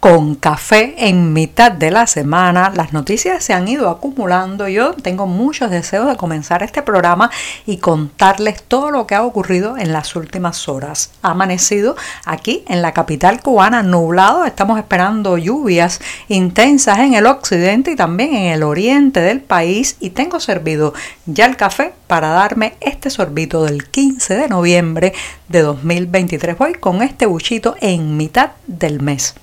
con café en mitad de la semana. Las noticias se han ido acumulando. Yo tengo muchos deseos de comenzar este programa y contarles todo lo que ha ocurrido en las últimas horas. Ha amanecido aquí en la capital cubana nublado. Estamos esperando lluvias intensas en el occidente y también en el oriente del país. Y tengo servido ya el café para darme este sorbito del 15 de noviembre de 2023. Voy con este buchito en mitad del mes.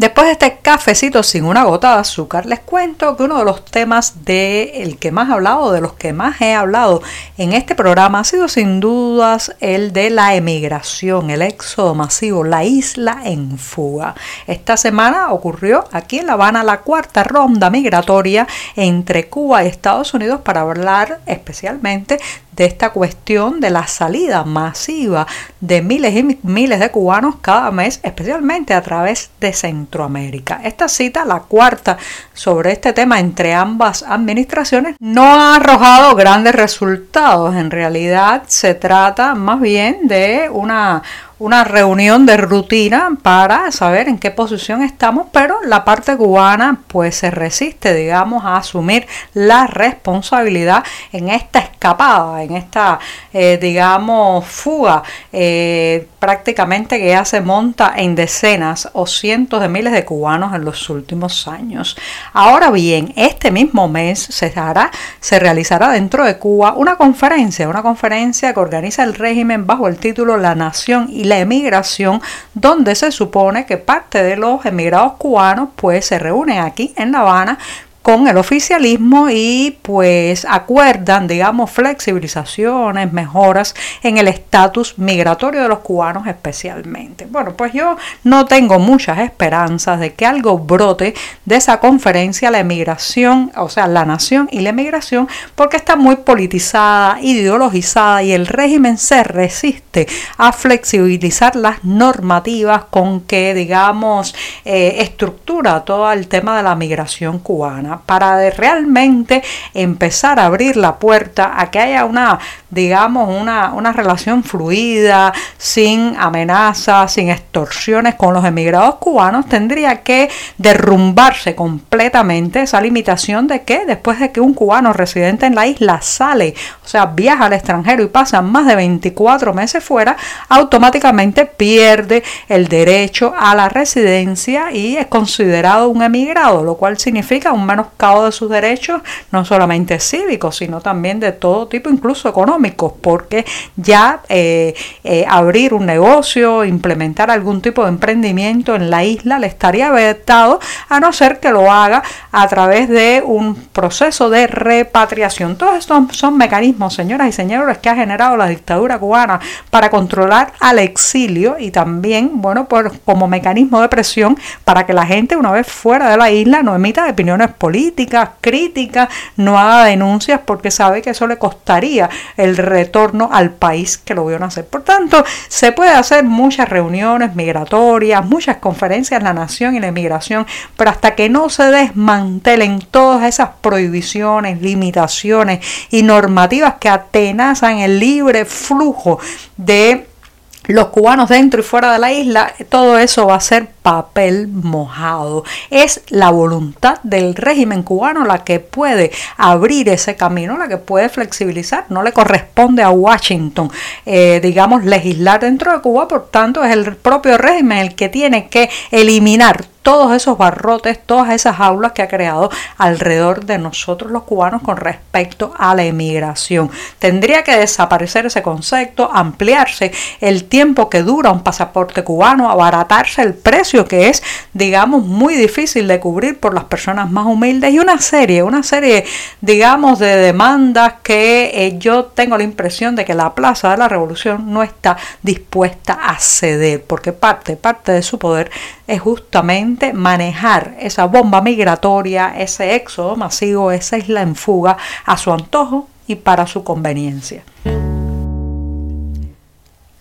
Después de este cafecito sin una gota de azúcar, les cuento que uno de los temas de el que más he hablado, de los que más he hablado en este programa, ha sido sin dudas el de la emigración, el éxodo masivo, la isla en fuga. Esta semana ocurrió aquí en La Habana la cuarta ronda migratoria entre Cuba y Estados Unidos para hablar especialmente de esta cuestión de la salida masiva de miles y miles de cubanos cada mes, especialmente a través de Centroamérica. Esta cita, la cuarta sobre este tema entre ambas administraciones, no ha arrojado grandes resultados. En realidad se trata más bien de una una reunión de rutina para saber en qué posición estamos, pero la parte cubana pues se resiste, digamos, a asumir la responsabilidad en esta escapada, en esta, eh, digamos, fuga eh, prácticamente que ya se monta en decenas o cientos de miles de cubanos en los últimos años. Ahora bien, este mismo mes se hará, se realizará dentro de Cuba una conferencia, una conferencia que organiza el régimen bajo el título La Nación y la emigración, donde se supone que parte de los emigrados cubanos pues se reúnen aquí en La Habana con el oficialismo y pues acuerdan, digamos, flexibilizaciones, mejoras en el estatus migratorio de los cubanos especialmente. Bueno, pues yo no tengo muchas esperanzas de que algo brote de esa conferencia, la emigración, o sea, la nación y la emigración, porque está muy politizada, ideologizada y el régimen se resiste a flexibilizar las normativas con que, digamos, eh, estructura todo el tema de la migración cubana para realmente empezar a abrir la puerta a que haya una, digamos, una, una relación fluida, sin amenazas, sin extorsiones con los emigrados cubanos, tendría que derrumbarse completamente esa limitación de que después de que un cubano residente en la isla sale, o sea, viaja al extranjero y pasa más de 24 meses fuera, automáticamente pierde el derecho a la residencia y es considerado un emigrado, lo cual significa un menos de sus derechos, no solamente cívicos, sino también de todo tipo, incluso económicos, porque ya eh, eh, abrir un negocio, implementar algún tipo de emprendimiento en la isla le estaría vetado, a no ser que lo haga a través de un proceso de repatriación. Todos estos son mecanismos, señoras y señores, que ha generado la dictadura cubana para controlar al exilio y también, bueno, pues como mecanismo de presión para que la gente una vez fuera de la isla no emita opiniones políticas, críticas, no haga denuncias porque sabe que eso le costaría el retorno al país que lo vio nacer. Por tanto, se puede hacer muchas reuniones migratorias, muchas conferencias en la nación y la inmigración, pero hasta que no se desmantelen todas esas prohibiciones, limitaciones y normativas que atenazan el libre flujo de los cubanos dentro y fuera de la isla, todo eso va a ser papel mojado. Es la voluntad del régimen cubano la que puede abrir ese camino, la que puede flexibilizar. No le corresponde a Washington, eh, digamos, legislar dentro de Cuba, por tanto es el propio régimen el que tiene que eliminar todos esos barrotes, todas esas aulas que ha creado alrededor de nosotros los cubanos con respecto a la emigración. Tendría que desaparecer ese concepto, ampliarse el tiempo que dura un pasaporte cubano, abaratarse el precio que es, digamos, muy difícil de cubrir por las personas más humildes y una serie, una serie, digamos, de demandas que eh, yo tengo la impresión de que la Plaza de la Revolución no está dispuesta a ceder, porque parte, parte de su poder es justamente manejar esa bomba migratoria, ese éxodo masivo, esa isla en fuga a su antojo y para su conveniencia.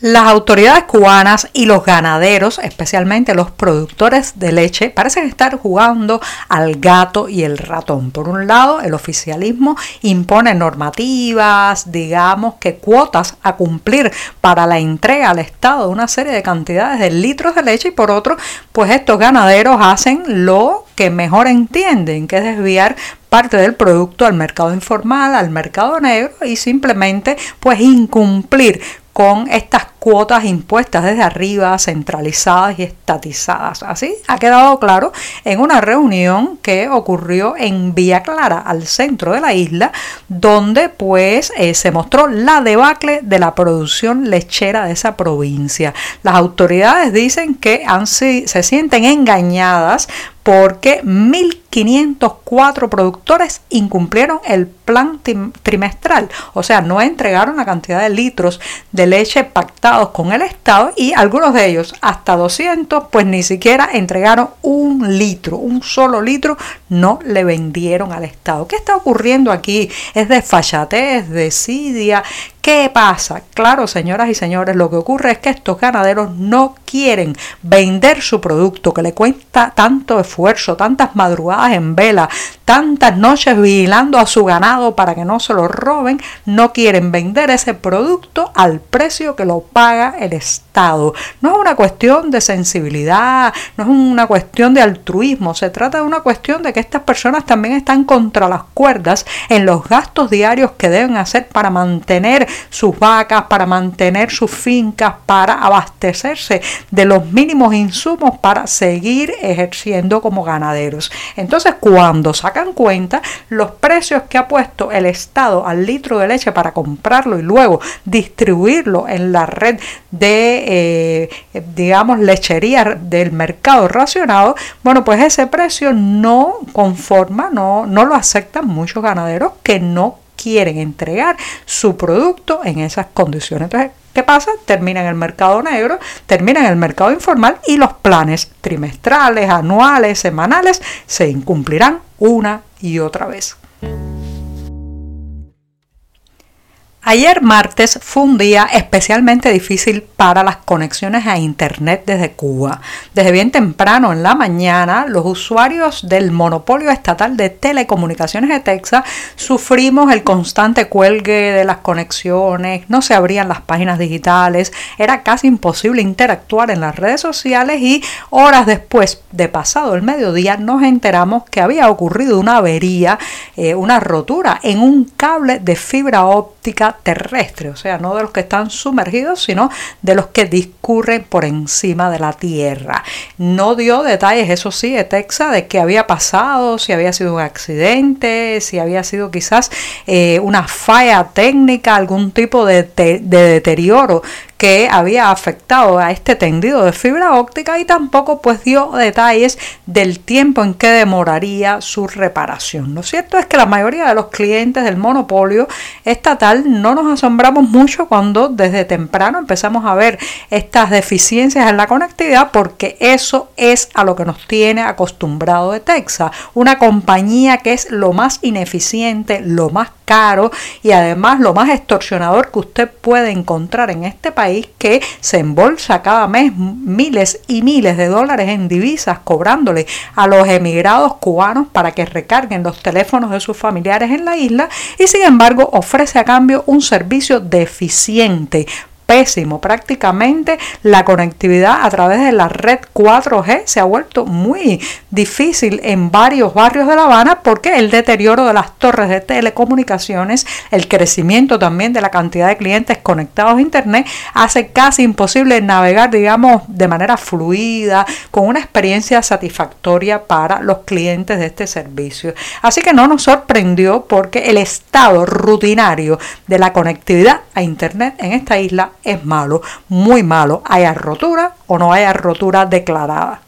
Las autoridades cubanas y los ganaderos, especialmente los productores de leche, parecen estar jugando al gato y el ratón. Por un lado, el oficialismo impone normativas, digamos que cuotas a cumplir para la entrega al Estado de una serie de cantidades de litros de leche y por otro, pues estos ganaderos hacen lo que mejor entienden, que es desviar parte del producto al mercado informal, al mercado negro y simplemente pues incumplir con estas cuotas impuestas desde arriba, centralizadas y estatizadas. Así ha quedado claro en una reunión que ocurrió en Villa Clara, al centro de la isla, donde pues eh, se mostró la debacle de la producción lechera de esa provincia. Las autoridades dicen que han, se sienten engañadas porque 1.504 productores incumplieron el plan trimestral, o sea, no entregaron la cantidad de litros de leche pactados con el Estado y algunos de ellos, hasta 200, pues ni siquiera entregaron un litro, un solo litro, no le vendieron al Estado. ¿Qué está ocurriendo aquí? Es desfachatez, desidia, ¿Qué pasa? Claro, señoras y señores, lo que ocurre es que estos ganaderos no quieren vender su producto que le cuesta tanto esfuerzo, tantas madrugadas en vela, tantas noches vigilando a su ganado para que no se lo roben, no quieren vender ese producto al precio que lo paga el Estado. No es una cuestión de sensibilidad, no es una cuestión de altruismo, se trata de una cuestión de que estas personas también están contra las cuerdas en los gastos diarios que deben hacer para mantener sus vacas, para mantener sus fincas, para abastecerse de los mínimos insumos para seguir ejerciendo como ganaderos. Entonces, cuando cuenta los precios que ha puesto el Estado al litro de leche para comprarlo y luego distribuirlo en la red de, eh, digamos, lechería del mercado racionado, bueno, pues ese precio no conforma, no, no lo aceptan muchos ganaderos que no quieren entregar su producto en esas condiciones. ¿Qué pasa? Termina en el mercado negro, termina en el mercado informal y los planes trimestrales, anuales, semanales se incumplirán una y otra vez. Ayer martes fue un día especialmente difícil para las conexiones a Internet desde Cuba. Desde bien temprano en la mañana, los usuarios del monopolio estatal de telecomunicaciones de Texas sufrimos el constante cuelgue de las conexiones, no se abrían las páginas digitales, era casi imposible interactuar en las redes sociales y horas después de pasado el mediodía nos enteramos que había ocurrido una avería, eh, una rotura en un cable de fibra óptica terrestre, o sea, no de los que están sumergidos, sino de los que discurren por encima de la Tierra. No dio detalles, eso sí, de Texas, de qué había pasado, si había sido un accidente, si había sido quizás eh, una falla técnica, algún tipo de, de deterioro que había afectado a este tendido de fibra óptica y tampoco pues dio detalles del tiempo en que demoraría su reparación. Lo cierto es que la mayoría de los clientes del monopolio estatal no nos asombramos mucho cuando desde temprano empezamos a ver estas deficiencias en la conectividad porque eso es a lo que nos tiene acostumbrado de Texas, una compañía que es lo más ineficiente, lo más caro y además lo más extorsionador que usted puede encontrar en este país que se embolsa cada mes miles y miles de dólares en divisas cobrándole a los emigrados cubanos para que recarguen los teléfonos de sus familiares en la isla y sin embargo ofrece a cambio un servicio deficiente pésimo. Prácticamente la conectividad a través de la red 4G se ha vuelto muy difícil en varios barrios de La Habana porque el deterioro de las torres de telecomunicaciones, el crecimiento también de la cantidad de clientes conectados a Internet hace casi imposible navegar, digamos, de manera fluida, con una experiencia satisfactoria para los clientes de este servicio. Así que no nos sorprendió porque el estado rutinario de la conectividad a Internet en esta isla es malo, muy malo, haya rotura o no haya rotura declarada.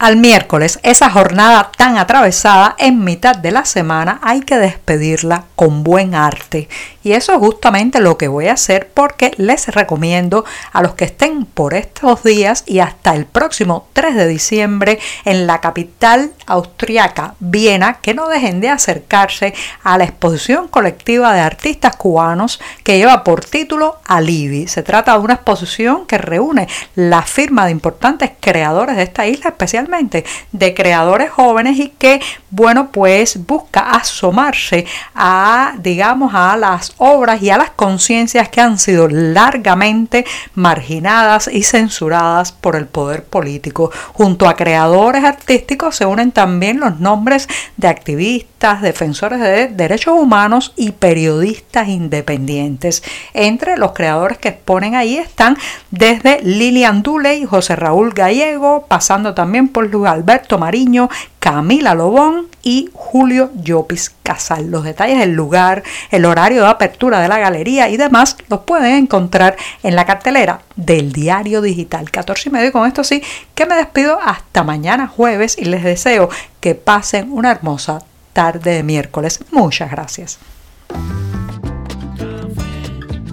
Al miércoles, esa jornada tan atravesada en mitad de la semana, hay que despedirla con buen arte Y eso es justamente lo que voy a hacer porque les recomiendo a los que estén por estos días y hasta el próximo 3 de diciembre en la capital austriaca, Viena, que no dejen de acercarse a la exposición colectiva de artistas cubanos que lleva por título Alibi. Se trata de una exposición que reúne la firma de importantes creadores de esta isla, especialmente de creadores jóvenes y que, bueno, pues busca asomarse a, digamos, a obras y a las conciencias que han sido largamente marginadas y censuradas por el poder político. Junto a creadores artísticos se unen también los nombres de activistas, defensores de derechos humanos y periodistas independientes. Entre los creadores que exponen ahí están desde Lilian Duley, José Raúl Gallego, pasando también por Luis Alberto Mariño, Camila Lobón y Julio Llopis Casal. Los detalles del lugar, el horario de apertura de la galería y demás los pueden encontrar en la cartelera del diario digital 14 y medio. Y con esto sí que me despido hasta mañana jueves y les deseo que pasen una hermosa tarde de miércoles. Muchas gracias.